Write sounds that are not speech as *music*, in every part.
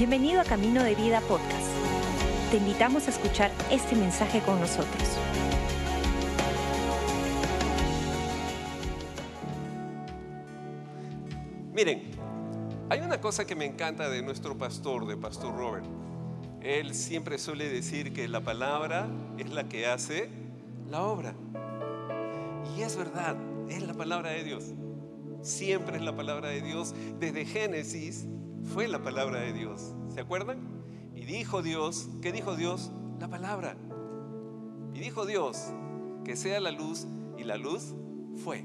Bienvenido a Camino de Vida Podcast. Te invitamos a escuchar este mensaje con nosotros. Miren, hay una cosa que me encanta de nuestro pastor, de Pastor Robert. Él siempre suele decir que la palabra es la que hace la obra. Y es verdad, es la palabra de Dios. Siempre es la palabra de Dios. Desde Génesis fue la palabra de Dios. ¿Se acuerdan? Y dijo Dios, ¿qué dijo Dios? La palabra. Y dijo Dios, que sea la luz, y la luz fue.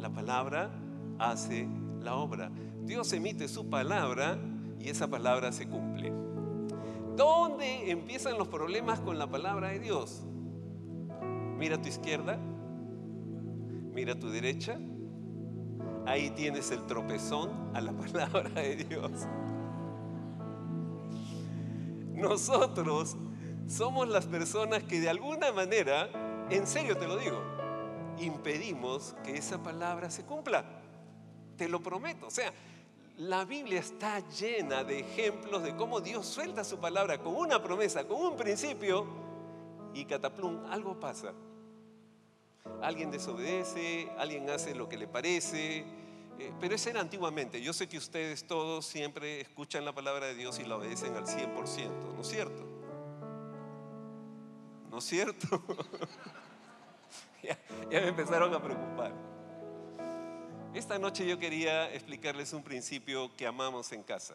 La palabra hace la obra. Dios emite su palabra y esa palabra se cumple. ¿Dónde empiezan los problemas con la palabra de Dios? Mira a tu izquierda, mira a tu derecha, ahí tienes el tropezón a la *laughs* palabra de Dios. Nosotros somos las personas que de alguna manera, en serio te lo digo, impedimos que esa palabra se cumpla. Te lo prometo. O sea, la Biblia está llena de ejemplos de cómo Dios suelta su palabra con una promesa, con un principio, y cataplum, algo pasa. Alguien desobedece, alguien hace lo que le parece, eh, pero eso era antiguamente. Yo sé que ustedes todos siempre escuchan la palabra de Dios y la obedecen al 100%, ¿no es cierto? ¿No es cierto? *laughs* ya, ya me empezaron a preocupar. Esta noche yo quería explicarles un principio que amamos en casa.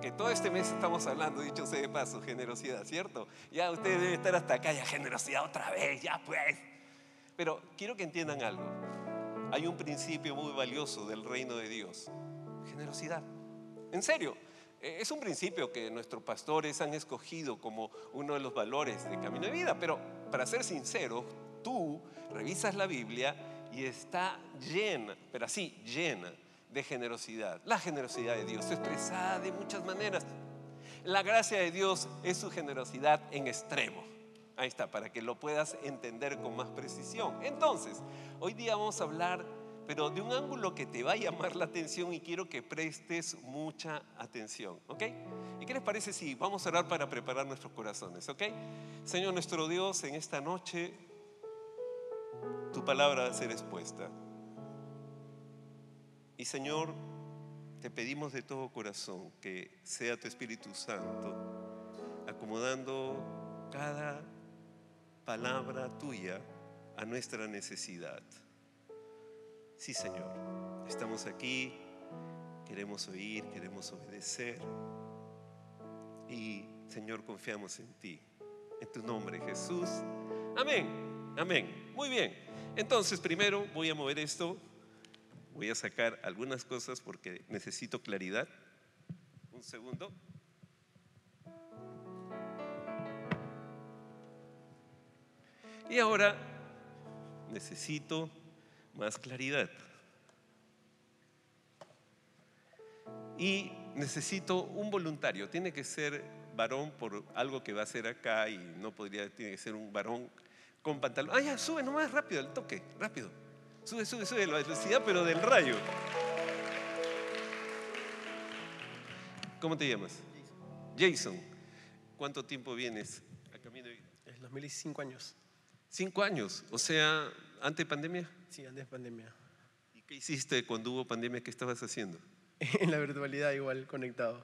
Que todo este mes estamos hablando, dicho sea de paso, generosidad, ¿cierto? Ya ustedes deben estar hasta acá, ya generosidad otra vez, ya pues. Pero quiero que entiendan algo. Hay un principio muy valioso del reino de Dios. Generosidad. En serio, eh, es un principio que nuestros pastores han escogido como uno de los valores de camino de vida. Pero para ser sincero, tú revisas la Biblia y está llena, pero así, llena de generosidad. La generosidad de Dios expresada de muchas maneras. La gracia de Dios es su generosidad en extremo. Ahí está, para que lo puedas entender con más precisión. Entonces, hoy día vamos a hablar, pero de un ángulo que te va a llamar la atención y quiero que prestes mucha atención, ¿ok? ¿Y qué les parece si vamos a orar para preparar nuestros corazones, ¿ok? Señor nuestro Dios, en esta noche tu palabra va a ser expuesta. Y Señor, te pedimos de todo corazón que sea tu Espíritu Santo acomodando cada palabra tuya a nuestra necesidad. Sí, Señor, estamos aquí, queremos oír, queremos obedecer. Y, Señor, confiamos en ti. En tu nombre, Jesús. Amén, amén. Muy bien. Entonces, primero voy a mover esto. Voy a sacar algunas cosas porque necesito claridad. Un segundo. Y ahora necesito más claridad. Y necesito un voluntario. Tiene que ser varón por algo que va a hacer acá y no podría, tiene que ser un varón con pantalón. Ah, ya, sube nomás rápido el toque, rápido. Sube, sube, sube la velocidad, pero del rayo. ¿Cómo te llamas? Jason. ¿Cuánto tiempo vienes a Camino Es 2005 años. Cinco años, o sea, antes de pandemia. Sí, antes de pandemia. ¿Y qué hiciste cuando hubo pandemia? ¿Qué estabas haciendo? *laughs* En la virtualidad igual conectado.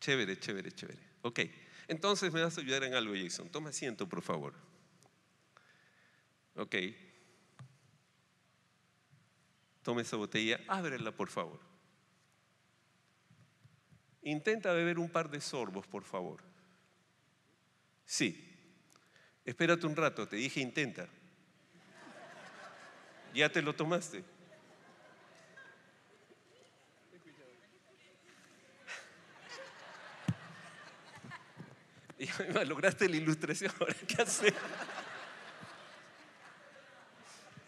Chévere, chévere, chévere. Ok, entonces me vas a ayudar en algo, Jason. Toma asiento, por favor. Ok. Toma esa botella, ábrela, por favor. Intenta beber un par de sorbos, por favor. Sí. Espérate un rato, te dije intenta. ¿Ya te lo tomaste? *laughs* Ya lograste la ilustración, qué hacer.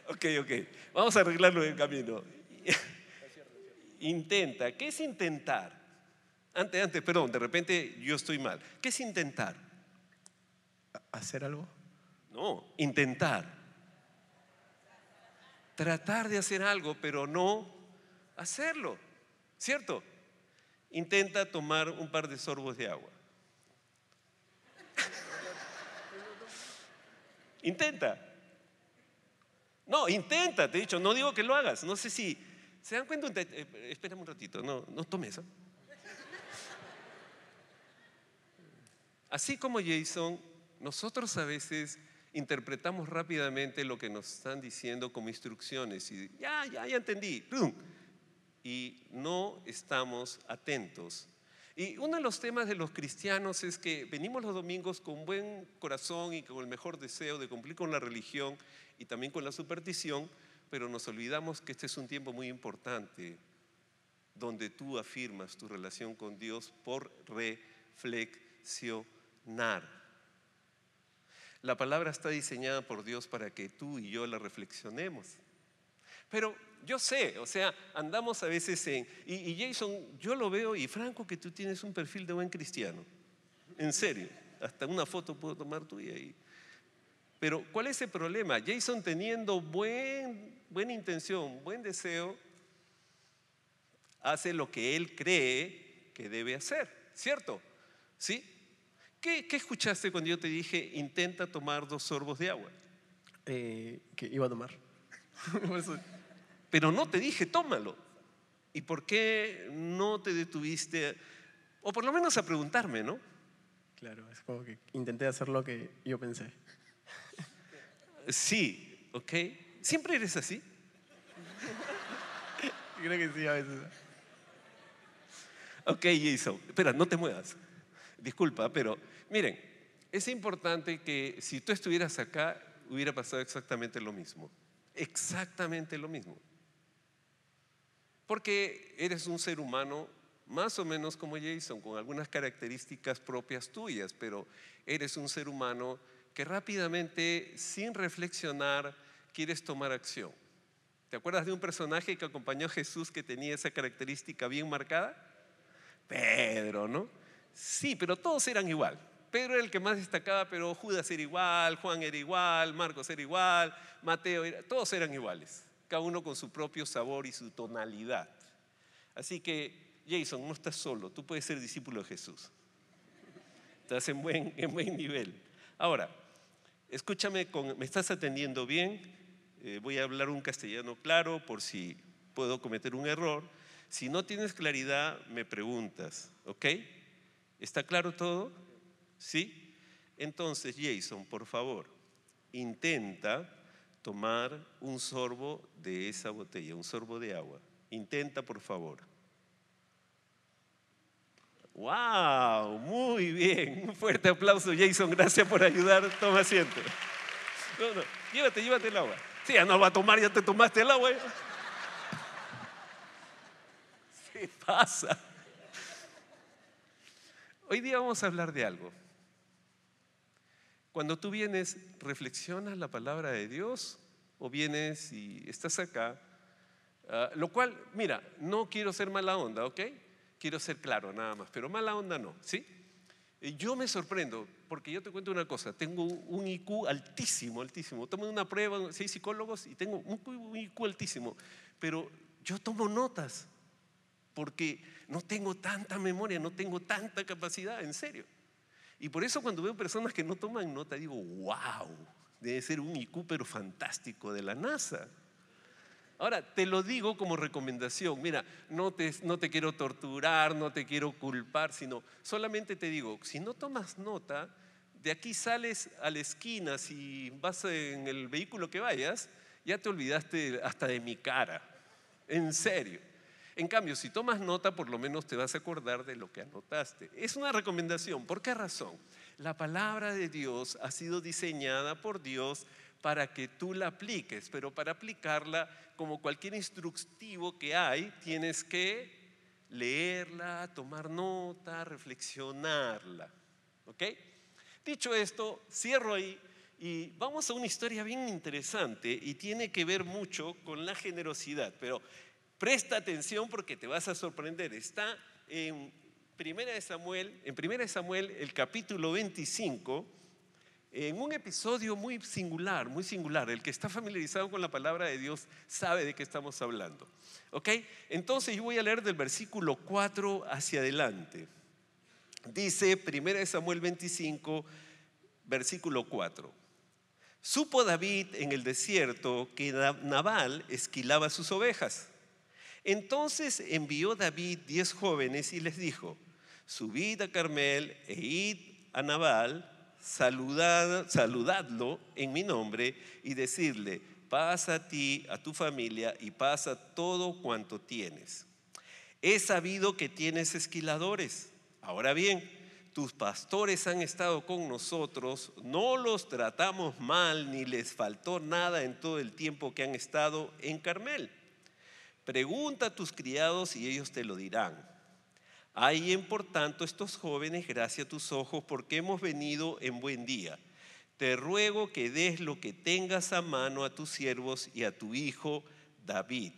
Ok, ok. Vamos a arreglarlo en camino. *laughs* Intenta. ¿Qué es intentar? Antes, antes, perdón, de repente yo estoy mal. ¿Qué es intentar? ¿Hacer algo? No, intentar. Tratar de hacer algo, pero no hacerlo. ¿Cierto? Intenta tomar un par de sorbos de agua. *laughs* Intenta. No, intenta, te he dicho, no digo que lo hagas. No sé si. ¿Se dan cuenta? Eh, espérame un ratito, no, no tomes eso. Así como Jason, nosotros a veces interpretamos rápidamente lo que nos están diciendo como instrucciones y ya, ya, ya entendí. Y no estamos atentos y uno de los temas de los cristianos es que venimos los domingos con buen corazón y con el mejor deseo de cumplir con la religión y también con la superstición, pero nos olvidamos que este es un tiempo muy importante donde tú afirmas tu relación con Dios por reflexionar. La palabra está diseñada por Dios para que tú y yo la reflexionemos. Pero yo sé, o sea, andamos a veces en... Y, Jason, yo lo veo y Franco que tú tienes un perfil de buen cristiano. En serio, hasta una foto puedo tomar tuya ahí. Pero ¿cuál es el problema? Jason teniendo buen, buena intención, buen deseo, hace lo que él cree que debe hacer, ¿cierto? ¿Sí? ¿Qué, qué escuchaste cuando yo te dije intenta tomar dos sorbos de agua? Eh, que iba a tomar. *laughs* pero no te dije, tómalo. ¿Y por qué no te detuviste? O por lo menos a preguntarme, ¿no? Claro, es como que intenté hacer lo que yo pensé. Sí, ¿ok? ¿Siempre eres así? *laughs* Creo que sí, a veces. Ok, Jason, espera, no te muevas. Disculpa, pero miren, es importante que si tú estuvieras acá, hubiera pasado exactamente lo mismo. Exactamente lo mismo. Porque eres un ser humano más o menos como Jason, con algunas características propias tuyas, pero eres un ser humano que rápidamente, sin reflexionar, quieres tomar acción. ¿Te acuerdas de un personaje que acompañó a Jesús que tenía esa característica bien marcada? Pedro, ¿no? Sí, pero todos eran igual. Pedro era el que más destacaba, pero Judas era igual, Juan era igual, Marcos era igual, Mateo era, todos eran iguales cada uno con su propio sabor y su tonalidad. Así que, Jason, no estás solo, tú puedes ser discípulo de Jesús. Estás en buen, en buen nivel. Ahora, escúchame, me estás atendiendo bien, eh, voy a hablar un castellano claro por si puedo cometer un error. Si no tienes claridad, me preguntas, ¿ok? ¿Está claro todo? ¿Sí? Entonces, Jason, por favor, intenta tomar un sorbo de esa botella, un sorbo de agua. Intenta, por favor. ¡Wow! Muy bien. Un fuerte aplauso, Jason. Gracias por ayudar. Toma asiento. No, no. Llévate, llévate el agua. Sí, ya no va a tomar, ya te tomaste el agua. ¿Qué pasa? Hoy día vamos a hablar de algo cuando tú vienes, reflexionas la palabra de Dios o vienes y estás acá, ah, lo cual, mira, no quiero ser mala onda, ¿ok? Quiero ser claro nada más, pero mala onda no, ¿sí? Yo me sorprendo, porque yo te cuento una cosa, tengo un IQ altísimo, altísimo. Tomo una prueba, seis psicólogos y tengo un IQ altísimo, pero yo tomo notas, porque no tengo tanta memoria, no tengo tanta capacidad, en serio. Y por eso cuando veo personas que no toman nota, digo, wow, debe ser un IQ pero fantástico de la NASA. Ahora, te lo digo como recomendación, mira, no te, no te quiero torturar, no te quiero culpar, sino solamente te digo, si no tomas nota, de aquí sales a la esquina, si vas en el vehículo que vayas, ya te olvidaste hasta de mi cara, en serio. En cambio, si tomas nota, por lo menos te vas a acordar de lo que anotaste. Es una recomendación. ¿Por qué razón? La palabra de Dios ha sido diseñada por Dios para que tú la apliques, pero para aplicarla, como cualquier instructivo que hay, tienes que leerla, tomar nota, reflexionarla. ¿Ok? Dicho esto, cierro ahí y vamos a una historia bien interesante y tiene que ver mucho con la generosidad, pero Presta atención porque te vas a sorprender. Está en Primera de Samuel, en Primera de Samuel, el capítulo 25, en un episodio muy singular, muy singular. El que está familiarizado con la palabra de Dios sabe de qué estamos hablando. ¿Ok? Entonces yo voy a leer del versículo 4 hacia adelante. Dice 1 Samuel 25, versículo 4. Supo David en el desierto que Nabal esquilaba sus ovejas. Entonces envió David diez jóvenes y les dijo, subid a Carmel e id a Nabal, saludad, saludadlo en mi nombre y decirle, pasa a ti, a tu familia y pasa todo cuanto tienes. He sabido que tienes esquiladores. Ahora bien, tus pastores han estado con nosotros, no los tratamos mal ni les faltó nada en todo el tiempo que han estado en Carmel. Pregunta a tus criados y ellos te lo dirán. Hay por tanto estos jóvenes gracias a tus ojos porque hemos venido en buen día. Te ruego que des lo que tengas a mano a tus siervos y a tu hijo David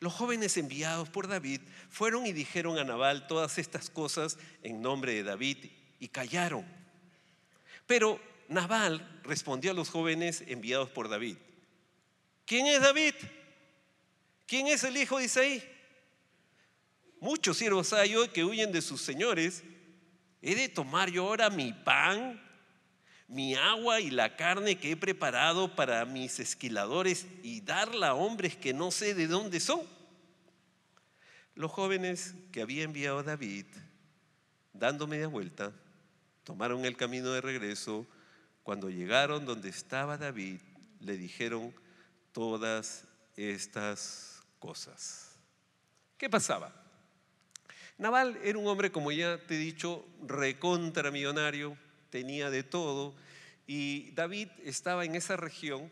los jóvenes enviados por David fueron y dijeron a Nabal todas estas cosas en nombre de David y callaron. Pero Nabal respondió a los jóvenes enviados por David. ¿Quién es David? ¿Quién es el hijo de Isaí? Muchos siervos hay hoy que huyen de sus señores. ¿He de tomar yo ahora mi pan mi agua y la carne que he preparado para mis esquiladores y darla a hombres que no sé de dónde son. Los jóvenes que había enviado David, dando media vuelta, tomaron el camino de regreso. Cuando llegaron donde estaba David, le dijeron todas estas cosas. ¿Qué pasaba? Naval era un hombre, como ya te he dicho, recontramillonario, tenía de todo. Y David estaba en esa región.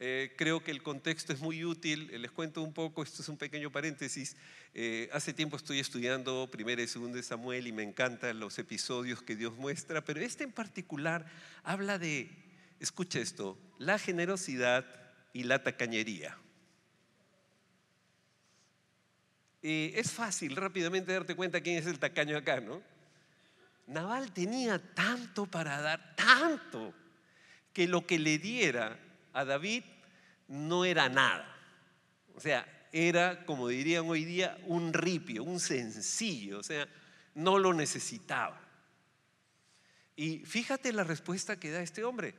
Eh, creo que el contexto es muy útil. Les cuento un poco, esto es un pequeño paréntesis. Eh, hace tiempo estoy estudiando primero y segundo de Samuel y me encantan los episodios que Dios muestra, pero este en particular habla de, escucha esto, la generosidad y la tacañería. Eh, es fácil rápidamente darte cuenta quién es el tacaño acá, ¿no? Naval tenía tanto para dar, tanto, que lo que le diera a David no era nada. O sea, era, como dirían hoy día, un ripio, un sencillo, o sea, no lo necesitaba. Y fíjate la respuesta que da este hombre,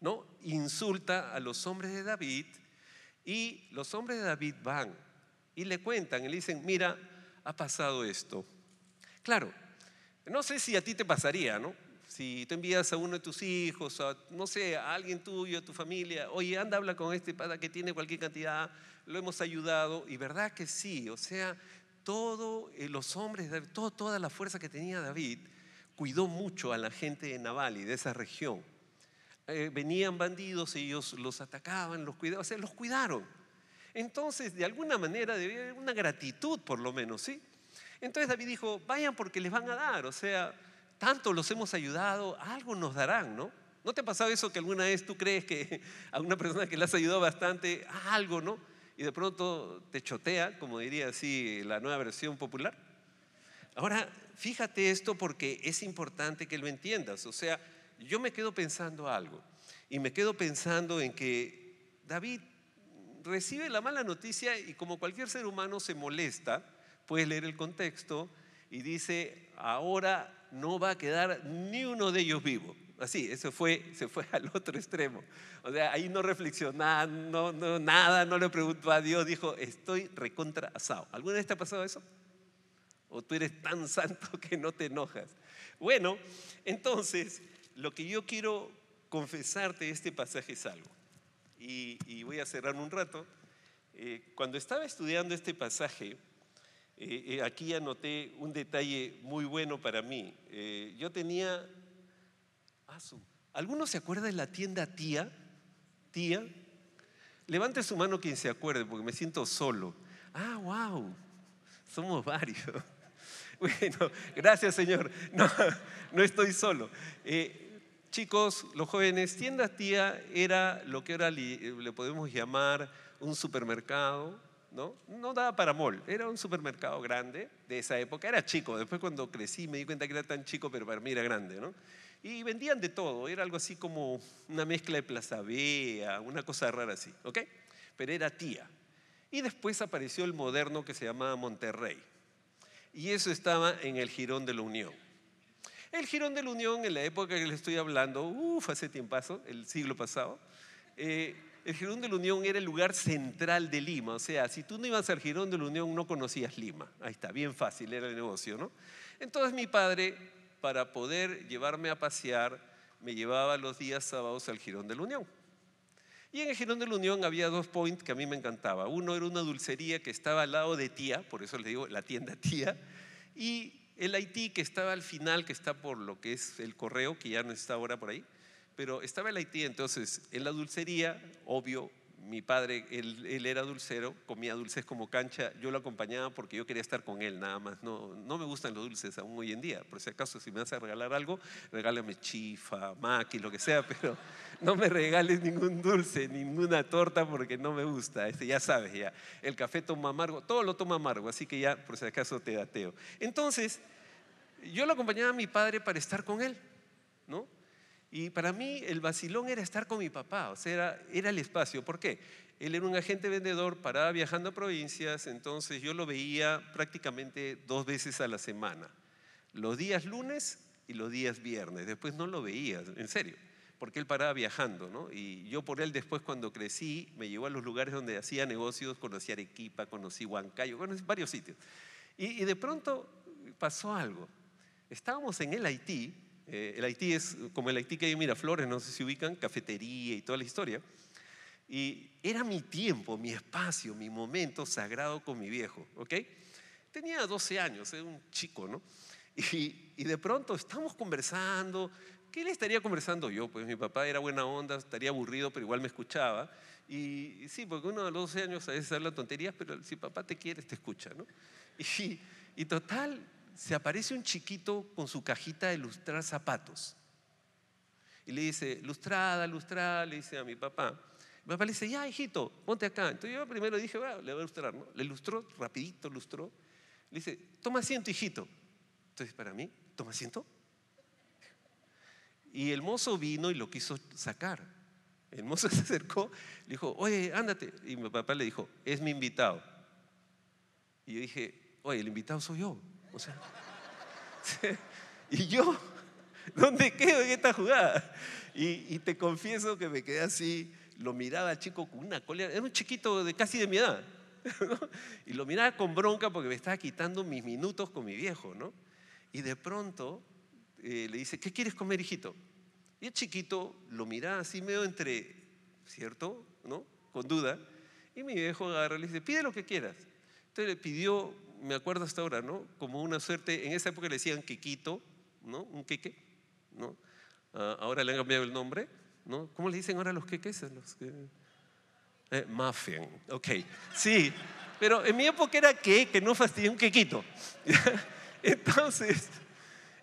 ¿no? Insulta a los hombres de David y los hombres de David van y le cuentan y le dicen, mira, ha pasado esto. Claro, no sé si a ti te pasaría, ¿no? Si tú envías a uno de tus hijos, no sé, a alguien tuyo, a tu familia, oye, anda, habla con este para que tiene cualquier cantidad, lo hemos ayudado, y verdad que sí, o sea, todos eh, los hombres, toda la fuerza que tenía David, cuidó mucho a la gente de Naval y de esa región. Eh, venían bandidos, ellos los atacaban, los cuidaban, o sea, los cuidaron. Entonces, de alguna manera, debía haber una gratitud, por lo menos, ¿sí? Entonces David dijo, vayan porque les van a dar, o sea, tanto los hemos ayudado, algo nos darán, ¿no? ¿No te ha pasado eso que alguna vez tú crees que a una persona que le has ayudado bastante, algo, ¿no? Y de pronto te chotea, como diría así la nueva versión popular. Ahora, fíjate esto porque es importante que lo entiendas. O sea, yo me quedo pensando algo y me quedo pensando en que David recibe la mala noticia y como cualquier ser humano se molesta puedes leer el contexto y dice, ahora no va a quedar ni uno de ellos vivo. Así, eso fue, se fue al otro extremo. O sea, ahí no reflexionó, no, nada, no le preguntó a Dios, dijo, estoy recontra asado. ¿Alguna vez te ha pasado eso? ¿O tú eres tan *laughs* santo que no te enojas? Bueno, entonces, lo que yo quiero confesarte de este pasaje es algo. Y, voy a cerrar un rato. Eh, cuando estaba estudiando este pasaje, eh, eh, aquí anoté un detalle muy bueno para mí. Eh, yo tenía... Ah, ¿Alguno se acuerda de la tienda tía? Tía. Levante su mano quien se acuerde, porque me siento solo. Ah, wow. Somos varios. *laughs* Bueno, gracias Señor. No, no estoy solo. Chicos, los jóvenes, tienda tía era lo que ahora le podemos llamar un supermercado, ¿no? No daba para mall, era un supermercado grande de esa época, era chico, después cuando crecí me di cuenta que era tan chico, pero para mí era grande, ¿no? Y vendían de todo, era algo así como una mezcla de Plaza Vea, una cosa rara así, ¿ok? Pero era tía. Y después apareció el moderno que se llamaba Monterrey. Y eso estaba en el Girón de la Unión. El Girón de la Unión, en la época que le estoy hablando, uff, hace tiempazo, el siglo pasado, eh, el Girón de la Unión era el lugar central de Lima. O sea, si tú no ibas al Girón de la Unión, no conocías Lima. Ahí está, bien fácil era el negocio, ¿no? Entonces mi padre, para poder llevarme a pasear, me llevaba los días sábados al Girón de la Unión. Y en el Girón de la Unión había dos points que a mí me encantaba. Uno era una dulcería que estaba al lado de Tía, por eso le digo la tienda Tía, y el Haití que estaba al final, que está por lo que es el correo, que ya no está ahora por ahí, pero estaba el Haití, entonces en la dulcería, obvio, mi padre, él, era dulcero, comía dulces como cancha, yo lo acompañaba porque yo quería estar con él nada más, no, no me gustan los dulces aún hoy en día, por si acaso si me vas a regalar algo, regálame chifa, maqui, lo que sea, *laughs* pero no me regales ningún dulce, ninguna torta porque no me gusta, este, ya sabes, ya, el café toma amargo, todo lo toma amargo, así que ya por si acaso te dateo. Entonces, yo lo acompañaba a mi padre para estar con él, ¿no? Y para mí el vacilón era estar con mi papá, o sea, era, el espacio. ¿Por qué? Él era un agente vendedor, paraba viajando a provincias, entonces yo lo veía prácticamente dos veces a la semana, los días lunes y los días viernes. Después no lo veía, en serio, porque él paraba viajando, ¿no? Y yo por él después cuando crecí me llevó a los lugares donde hacía negocios, conocí Arequipa, conocí Huancayo, conocí varios sitios. Y, y de pronto pasó algo. Estábamos en el Haití eh, el Haití es como el Haití que hay en Miraflores, no sé si ubican, cafetería y toda la historia. Y era mi tiempo, mi espacio, mi momento sagrado con mi viejo, ¿ok? Tenía 12 años, era un chico, ¿no? Y, y de pronto estamos conversando. ¿Qué le estaría conversando yo? Pues mi papá era buena onda, estaría aburrido, pero igual me escuchaba. Y, sí, porque uno a los 12 años a veces habla tonterías, pero si papá te quiere, te escucha, ¿no? Y, y total, se aparece un chiquito con su cajita de lustrar zapatos. Y le dice, lustrada, lustrada, le dice a mi papá. Mi papá le dice, ya, hijito, ponte acá. Entonces yo primero dije, bueno, le voy a lustrar, ¿no? Le lustró, rapidito lustró. Le dice, toma asiento, hijito. Entonces, para mí, toma asiento. Y el mozo vino y lo quiso sacar. El mozo *laughs* se acercó, le dijo, oye, ándate. Y mi papá le dijo, es mi invitado. Y yo dije, oye, el invitado soy yo. O sea, *laughs* y yo, ¿dónde quedo en esta jugada? Y, te confieso que me quedé así, lo miraba al chico con una cólera, era un chiquito de casi de mi edad, *laughs* y lo miraba con bronca porque me estaba quitando mis minutos con mi viejo, ¿no? Y de pronto eh, le dice, ¿qué quieres comer, hijito? Y el chiquito lo miraba así medio entre, ¿cierto? ¿No? Con duda. Y mi viejo agarra y le dice, pide lo que quieras. Entonces le pidió me acuerdo hasta ahora, ¿no? Como una suerte, en esa época le decían quequito, ¿no? Un queque, ¿no? Ah, ahora le han cambiado el nombre, ¿no? ¿Cómo le dicen ahora los queques? Los que... Eh, muffin, ok, sí, pero en mi época era que, que no fastidia un quequito. *laughs* entonces,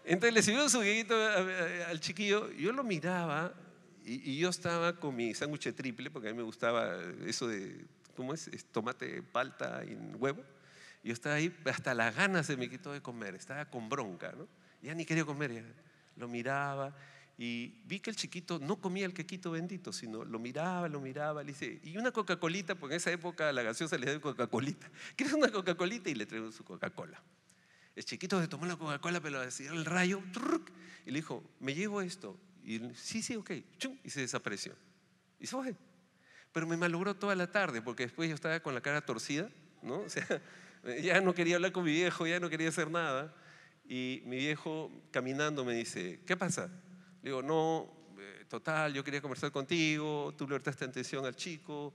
entonces le sirvió su quequito al chiquillo, yo lo miraba y, y yo estaba con mi sándwich triple, porque a mí me gustaba eso de, ¿cómo es? Tomate, palta y huevo. Yo estaba ahí, hasta las ganas se me quitó de comer, estaba con bronca, ¿no? Ya ni quería comer, lo miraba y vi que el chiquito no comía el quequito bendito, sino lo miraba, lo miraba, le dice, y una Coca-Colita, porque en esa época la gaseosa le dio Coca-Colita. *laughs* ¿Quieres una Coca-Colita? Y le trajo su Coca-Cola. El chiquito se tomó la Coca-Cola, pero decía el rayo, y le dijo, me llevo esto. Y sí, sí, ok, y se desapareció. Y se fue. Pero me malogró toda la tarde, porque después yo estaba con la cara torcida, ¿no? *laughs* O sea, *laughs* ya no quería hablar con mi viejo, ya no quería hacer nada. Y mi viejo caminando me dice, ¿qué pasa? Le digo, no, eh, total, yo quería conversar contigo, tú le prestaste atención al chico.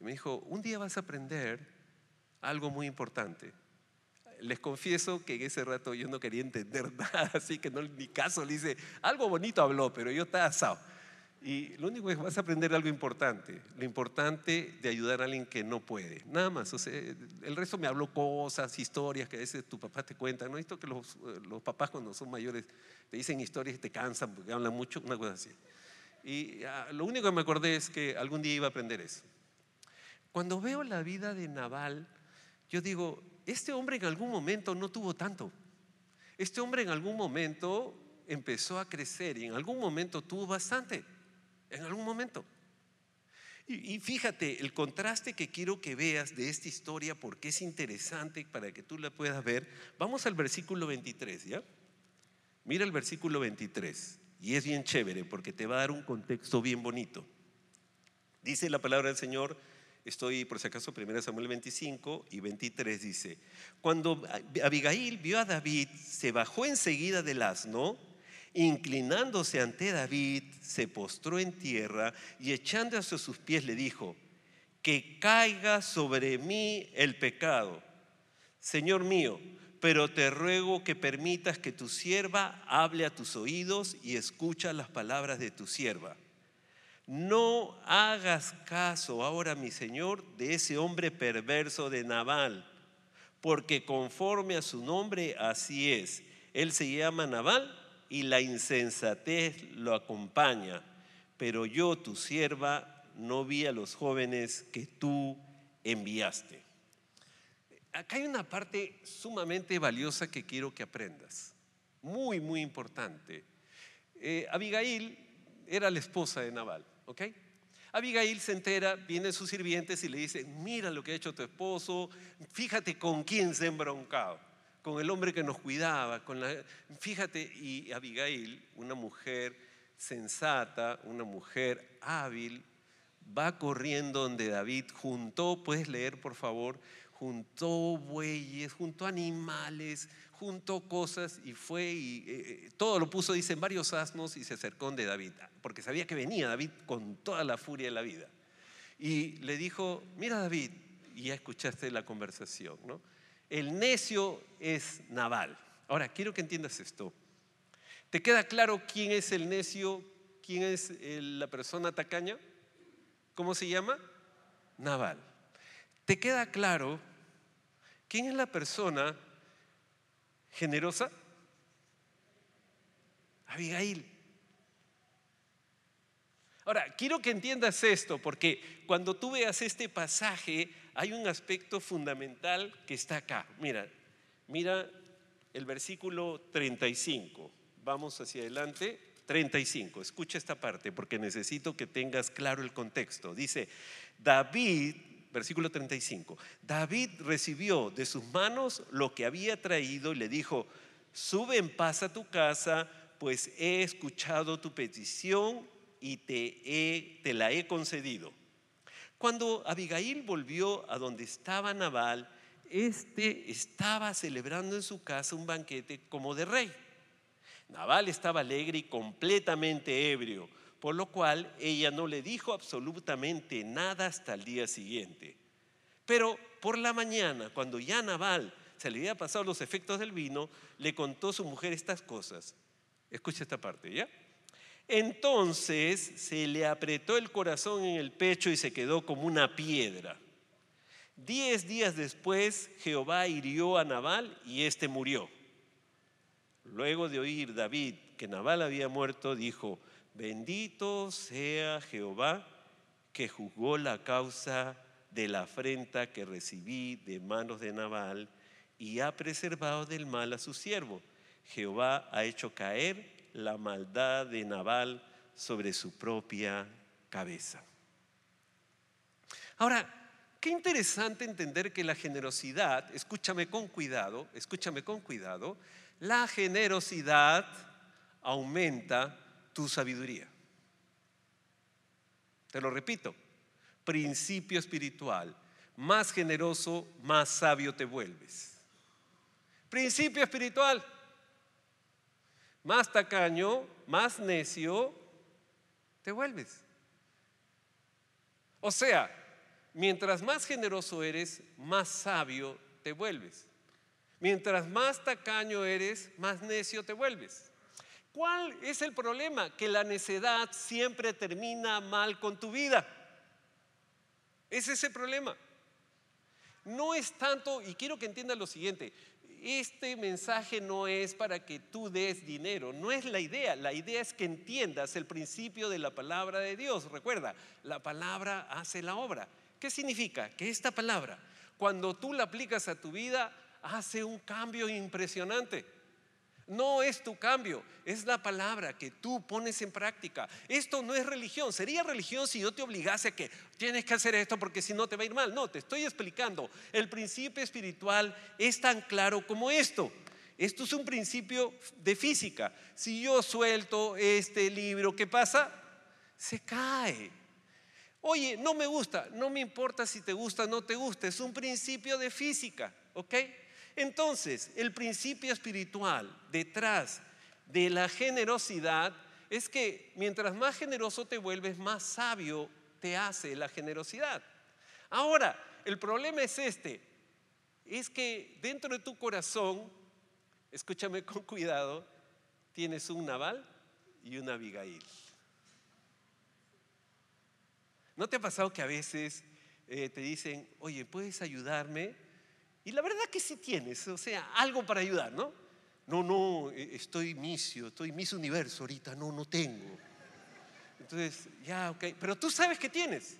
Y me dijo, un día vas a aprender algo muy importante. Les confieso que en ese rato yo no quería entender *laughs* nada, así que no, ni caso le hice, algo bonito habló, pero yo estaba asado. Y lo único es que vas a aprender algo importante, lo importante de ayudar a alguien que no puede, nada más. O sea, el resto me habló cosas, historias que a veces tu papá te cuenta. ¿No visto que los, los papás cuando son mayores te dicen historias y te cansan porque hablan mucho? Una cosa así. Y ah, lo único que me acordé es que algún día iba a aprender eso. Cuando veo la vida de Naval, yo digo, este hombre en algún momento no tuvo tanto. Este hombre en algún momento empezó a crecer y en algún momento tuvo bastante, en algún momento. Y, fíjate, el contraste que quiero que veas de esta historia, porque es interesante para que tú la puedas ver. Vamos al versículo 23, ¿ya? Mira el versículo 23, y es bien chévere porque te va a dar un contexto bien bonito. Dice la palabra del Señor, estoy por si acaso, 1 Samuel 25 y 23 dice, cuando Abigail vio a David, se bajó enseguida del asno, inclinándose ante David, se postró en tierra y echando hacia sus pies le dijo, que caiga sobre mí el pecado. Señor mío, pero te ruego que permitas que tu sierva hable a tus oídos y escucha las palabras de tu sierva. No hagas caso ahora, mi Señor, de ese hombre perverso de Nabal, porque conforme a su nombre así es. Él se llama Nabal y la insensatez lo acompaña. Pero yo, tu sierva, no vi a los jóvenes que tú enviaste. Acá hay una parte sumamente valiosa que quiero que aprendas. Muy, muy importante. Eh, Abigail era la esposa de Nabal. ¿ok? Abigail se entera, vienen sus sirvientes y le dice, mira lo que ha hecho tu esposo, fíjate con quién se ha embroncado, con el hombre que nos cuidaba, con la... Fíjate, y Abigail, una mujer sensata, una mujer hábil, va corriendo donde David juntó, puedes leer por favor, juntó bueyes, juntó animales, juntó cosas y fue y eh, eh, todo lo puso, dice, en varios asnos y se acercó de David, porque sabía que venía David con toda la furia de la vida. Y le dijo, mira David, ya escuchaste la conversación, ¿no? El necio es Naval. Ahora, quiero que entiendas esto. ¿Te queda claro quién es el necio? ¿Quién es la persona tacaña? ¿Cómo se llama? Naval. ¿Te queda claro quién es la persona generosa? Abigail. Ahora, quiero que entiendas esto, porque cuando tú veas este pasaje, hay un aspecto fundamental que está acá. Mira, mira el versículo 35. Vamos hacia adelante. 35. Escucha esta parte porque necesito que tengas claro el contexto. Dice, David versículo 35. David recibió de sus manos lo que había traído y le dijo, sube en paz a tu casa, pues he escuchado tu petición y te, te la he concedido. Cuando Abigail volvió a donde estaba Nabal, este estaba celebrando en su casa un banquete como de rey. Nabal estaba alegre y completamente ebrio por lo cual ella no le dijo absolutamente nada hasta el día siguiente. Pero por la mañana, cuando ya Naval se le había pasado los efectos del vino, le contó a su mujer estas cosas. Escucha esta parte, ¿ya? Entonces se le apretó el corazón en el pecho y se quedó como una piedra. Diez días después, Jehová hirió a Nabal y éste murió. Luego de oír David que Nabal había muerto, dijo, Bendito sea Jehová que juzgó la causa de la afrenta que recibí de manos de Nabal y ha preservado del mal a su siervo. Jehová ha hecho caer la maldad de Nabal sobre su propia cabeza. Ahora, qué interesante entender que la generosidad, escúchame con cuidado, escúchame con cuidado, la generosidad aumenta tu sabiduría. Te lo repito, principio espiritual. Más generoso, más sabio te vuelves. Principio espiritual. Más tacaño, más necio te vuelves. O sea, mientras más generoso eres, más sabio te vuelves. Mientras más tacaño eres, más necio te vuelves. ¿Cuál es el problema? Que la necedad siempre termina mal con tu vida. Es ese problema. No es tanto, y quiero que entiendas lo siguiente, este mensaje no es para que tú des dinero, no es la idea, la idea es que entiendas el principio de la palabra de Dios. Recuerda, la palabra hace la obra. ¿Qué significa? Que esta palabra, cuando tú la aplicas a tu vida, hace un cambio impresionante. No es tu cambio, es la palabra que tú pones en práctica. Esto no es religión. Sería religión si yo te obligase a que tienes que hacer esto porque si no te va a ir mal. No, te estoy explicando. El principio espiritual es tan claro como esto. Esto es un principio de física. Si yo suelto este libro, ¿qué pasa? Se cae. Oye, no me gusta. No me importa si te gusta o no te gusta. Es un principio de física. ¿Ok? Entonces, el principio espiritual detrás de la generosidad es que mientras más generoso te vuelves, más sabio te hace la generosidad. Ahora, el problema es este, es que dentro de tu corazón, escúchame con cuidado, tienes un Naval y una Abigail. ¿No te ha pasado que a veces eh, te dicen, oye, ¿puedes ayudarme? Y la verdad que sí tienes, o sea, algo para ayudar, ¿no? No, no, e, estoy misio, estoy mis universo ahorita, no, no tengo. Entonces, ya, ok, pero tú sabes que tienes,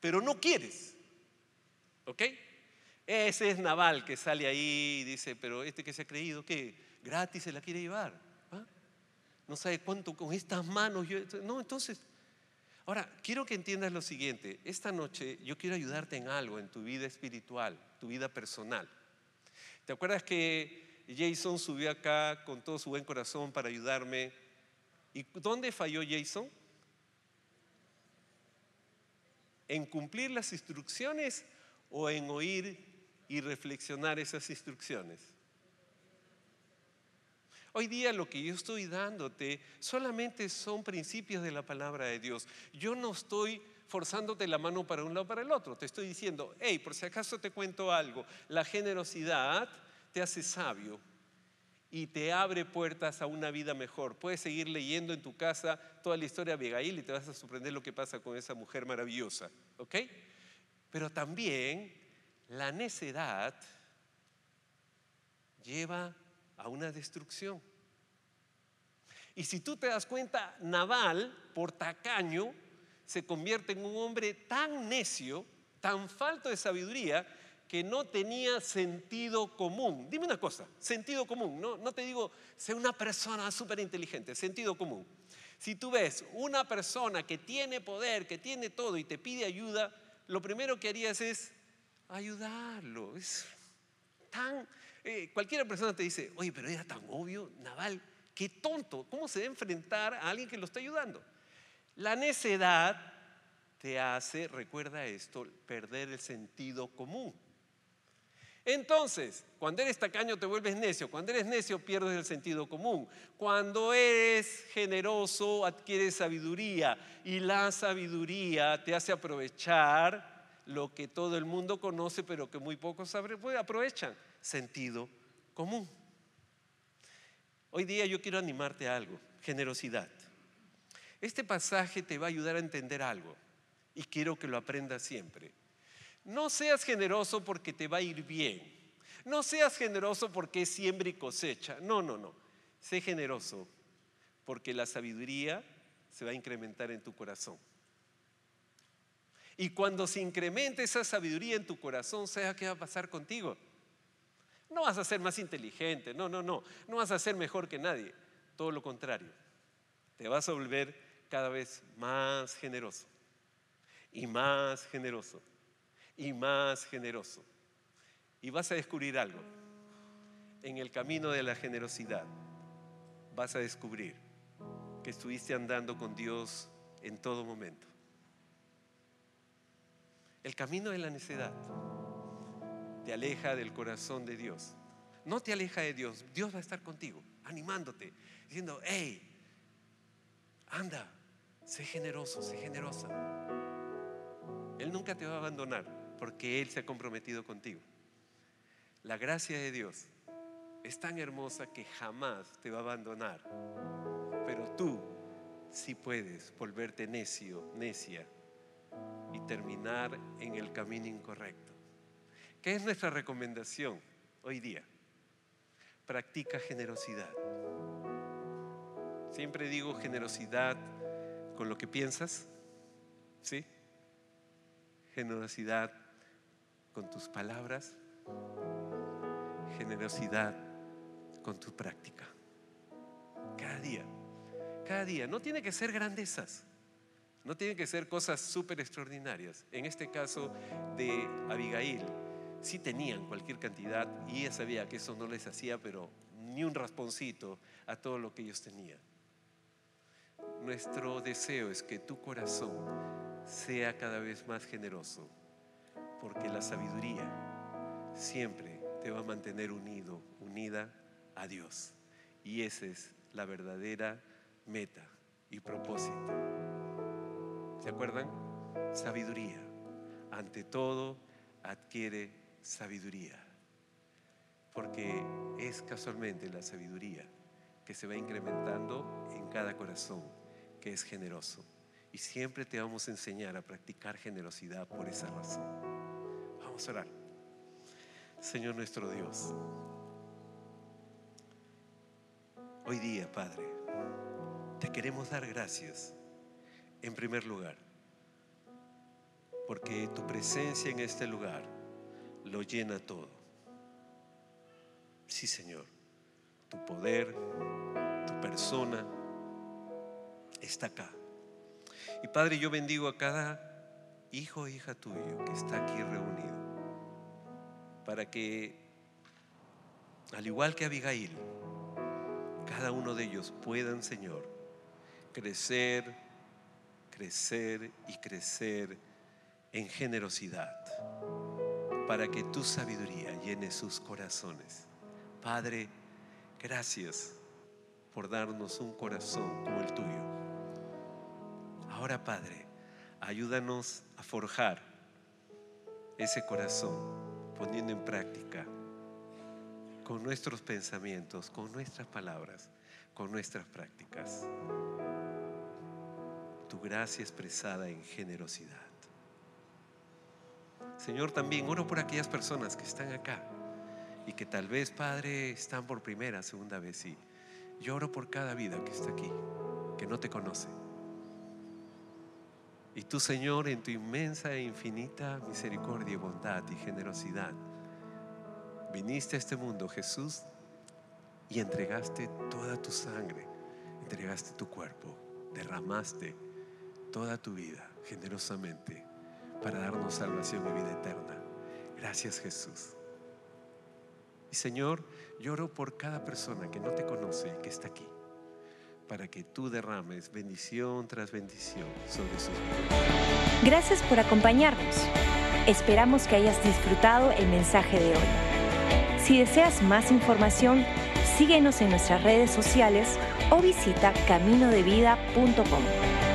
pero no quieres, ¿ok? Ese es Naval que sale ahí y dice, pero este que se ha creído, ¿qué? Gratis se la quiere llevar. ¿ah? No sabe cuánto con estas manos. Yo, no, entonces, Ahora, quiero que entiendas lo siguiente. Esta noche yo quiero ayudarte en algo, en tu vida espiritual, tu vida personal. ¿Te acuerdas que Jason subió acá con todo su buen corazón para ayudarme? ¿Y dónde falló Jason? ¿En cumplir las instrucciones o en oír y reflexionar esas instrucciones? Hoy día lo que yo estoy dándote solamente son principios de la palabra de Dios. Yo no estoy forzándote la mano para un lado para el otro. Te estoy diciendo, hey, por si acaso te cuento algo, la generosidad te hace sabio y te abre puertas a una vida mejor. Puedes seguir leyendo en tu casa toda la historia de Abigail y te vas a sorprender lo que pasa con esa mujer maravillosa, ¿ok? Pero también la necedad lleva a una destrucción. Y si tú te das cuenta, Naval, por tacaño, se convierte en un hombre tan necio, tan falto de sabiduría, que no tenía sentido común. Dime una cosa, sentido común, no, no te digo, sé una persona súper inteligente, sentido común. Si tú ves una persona que tiene poder, que tiene todo y te pide ayuda, lo primero que harías es ayudarlo. Es tan eh, cualquier persona te dice, oye, pero era tan obvio, Naval, qué tonto, ¿cómo se debe enfrentar a alguien que lo está ayudando? La necedad te hace, recuerda esto, perder el sentido común. Entonces, cuando eres tacaño te vuelves necio, cuando eres necio pierdes el sentido común, cuando eres generoso adquieres sabiduría y la sabiduría te hace aprovechar lo que todo el mundo conoce pero que muy pocos aprovechan sentido común. Hoy día yo quiero animarte a algo, generosidad. Este pasaje te va a ayudar a entender algo y quiero que lo aprendas siempre. No seas generoso porque te va a ir bien. No seas generoso porque es siembra y cosecha. No, no, no. Sé generoso porque la sabiduría se va a incrementar en tu corazón. Y cuando se incremente esa sabiduría en tu corazón, ¿sabes qué va a pasar contigo? No vas a ser más inteligente, no, no, no. No vas a ser mejor que nadie. Todo lo contrario. Te vas a volver cada vez más generoso. Y más generoso. Y más generoso. Y vas a descubrir algo. En el camino de la generosidad vas a descubrir que estuviste andando con Dios en todo momento. El camino de la necedad te aleja del corazón de Dios. No te aleja de Dios. Dios va a estar contigo, animándote, diciendo, hey, anda, sé generoso, sé generosa. Él nunca te va a abandonar porque Él se ha comprometido contigo. La gracia de Dios es tan hermosa que jamás te va a abandonar. Pero tú sí puedes volverte necio, necia y terminar en el camino incorrecto. ¿Qué es nuestra recomendación hoy día? Practica generosidad. Siempre digo generosidad con lo que piensas, ¿sí? Generosidad con tus palabras, generosidad con tu práctica. Cada día, cada día. No tiene que ser grandezas, no tienen que ser cosas súper extraordinarias. En este caso de Abigail, sí tenían cualquier cantidad y ella sabía que eso no les hacía, pero ni un rasponcito a todo lo que ellos tenían. Nuestro deseo es que tu corazón sea cada vez más generoso, porque la sabiduría siempre te va a mantener unido, unida a Dios. Y esa es la verdadera meta y propósito. ¿Se acuerdan? Sabiduría. Ante todo, adquiere sabiduría. Porque es casualmente la sabiduría que se va incrementando en cada corazón que es generoso. Y siempre te vamos a enseñar a practicar generosidad por esa razón. Vamos a orar. Señor nuestro Dios, hoy día, Padre, te queremos dar gracias en primer lugar, porque tu presencia en este lugar lo llena todo. Sí, Señor, tu poder, tu persona está acá. Y Padre, yo bendigo a cada hijo e hija tuyo que está aquí reunido, para que, al igual que Abigail, cada uno de ellos puedan, Señor, crecer, crecer y crecer en generosidad, para que tu sabiduría llene sus corazones. Padre, gracias por darnos un corazón como el tuyo. Ahora, Padre, ayúdanos a forjar ese corazón poniendo en práctica con nuestros pensamientos, con nuestras palabras, con nuestras prácticas. Tu gracia expresada en generosidad. Señor, también oro por aquellas personas que están acá y que tal vez, Padre, están por primera, segunda vez. Y yo oro por cada vida que está aquí, que no te conoce. Y tú, Señor, en tu inmensa e infinita misericordia bondad y generosidad, viniste a este mundo, Jesús, y entregaste toda tu sangre, entregaste tu cuerpo, derramaste toda tu vida generosamente para darnos salvación y vida eterna. Gracias Jesús. Y Señor, lloro por cada persona que no te conoce y que está aquí, para que tú derrames bendición tras bendición sobre sus vidas. Gracias por acompañarnos. Esperamos que hayas disfrutado el mensaje de hoy. Si deseas más información, síguenos en nuestras redes sociales o visita caminodevida.com.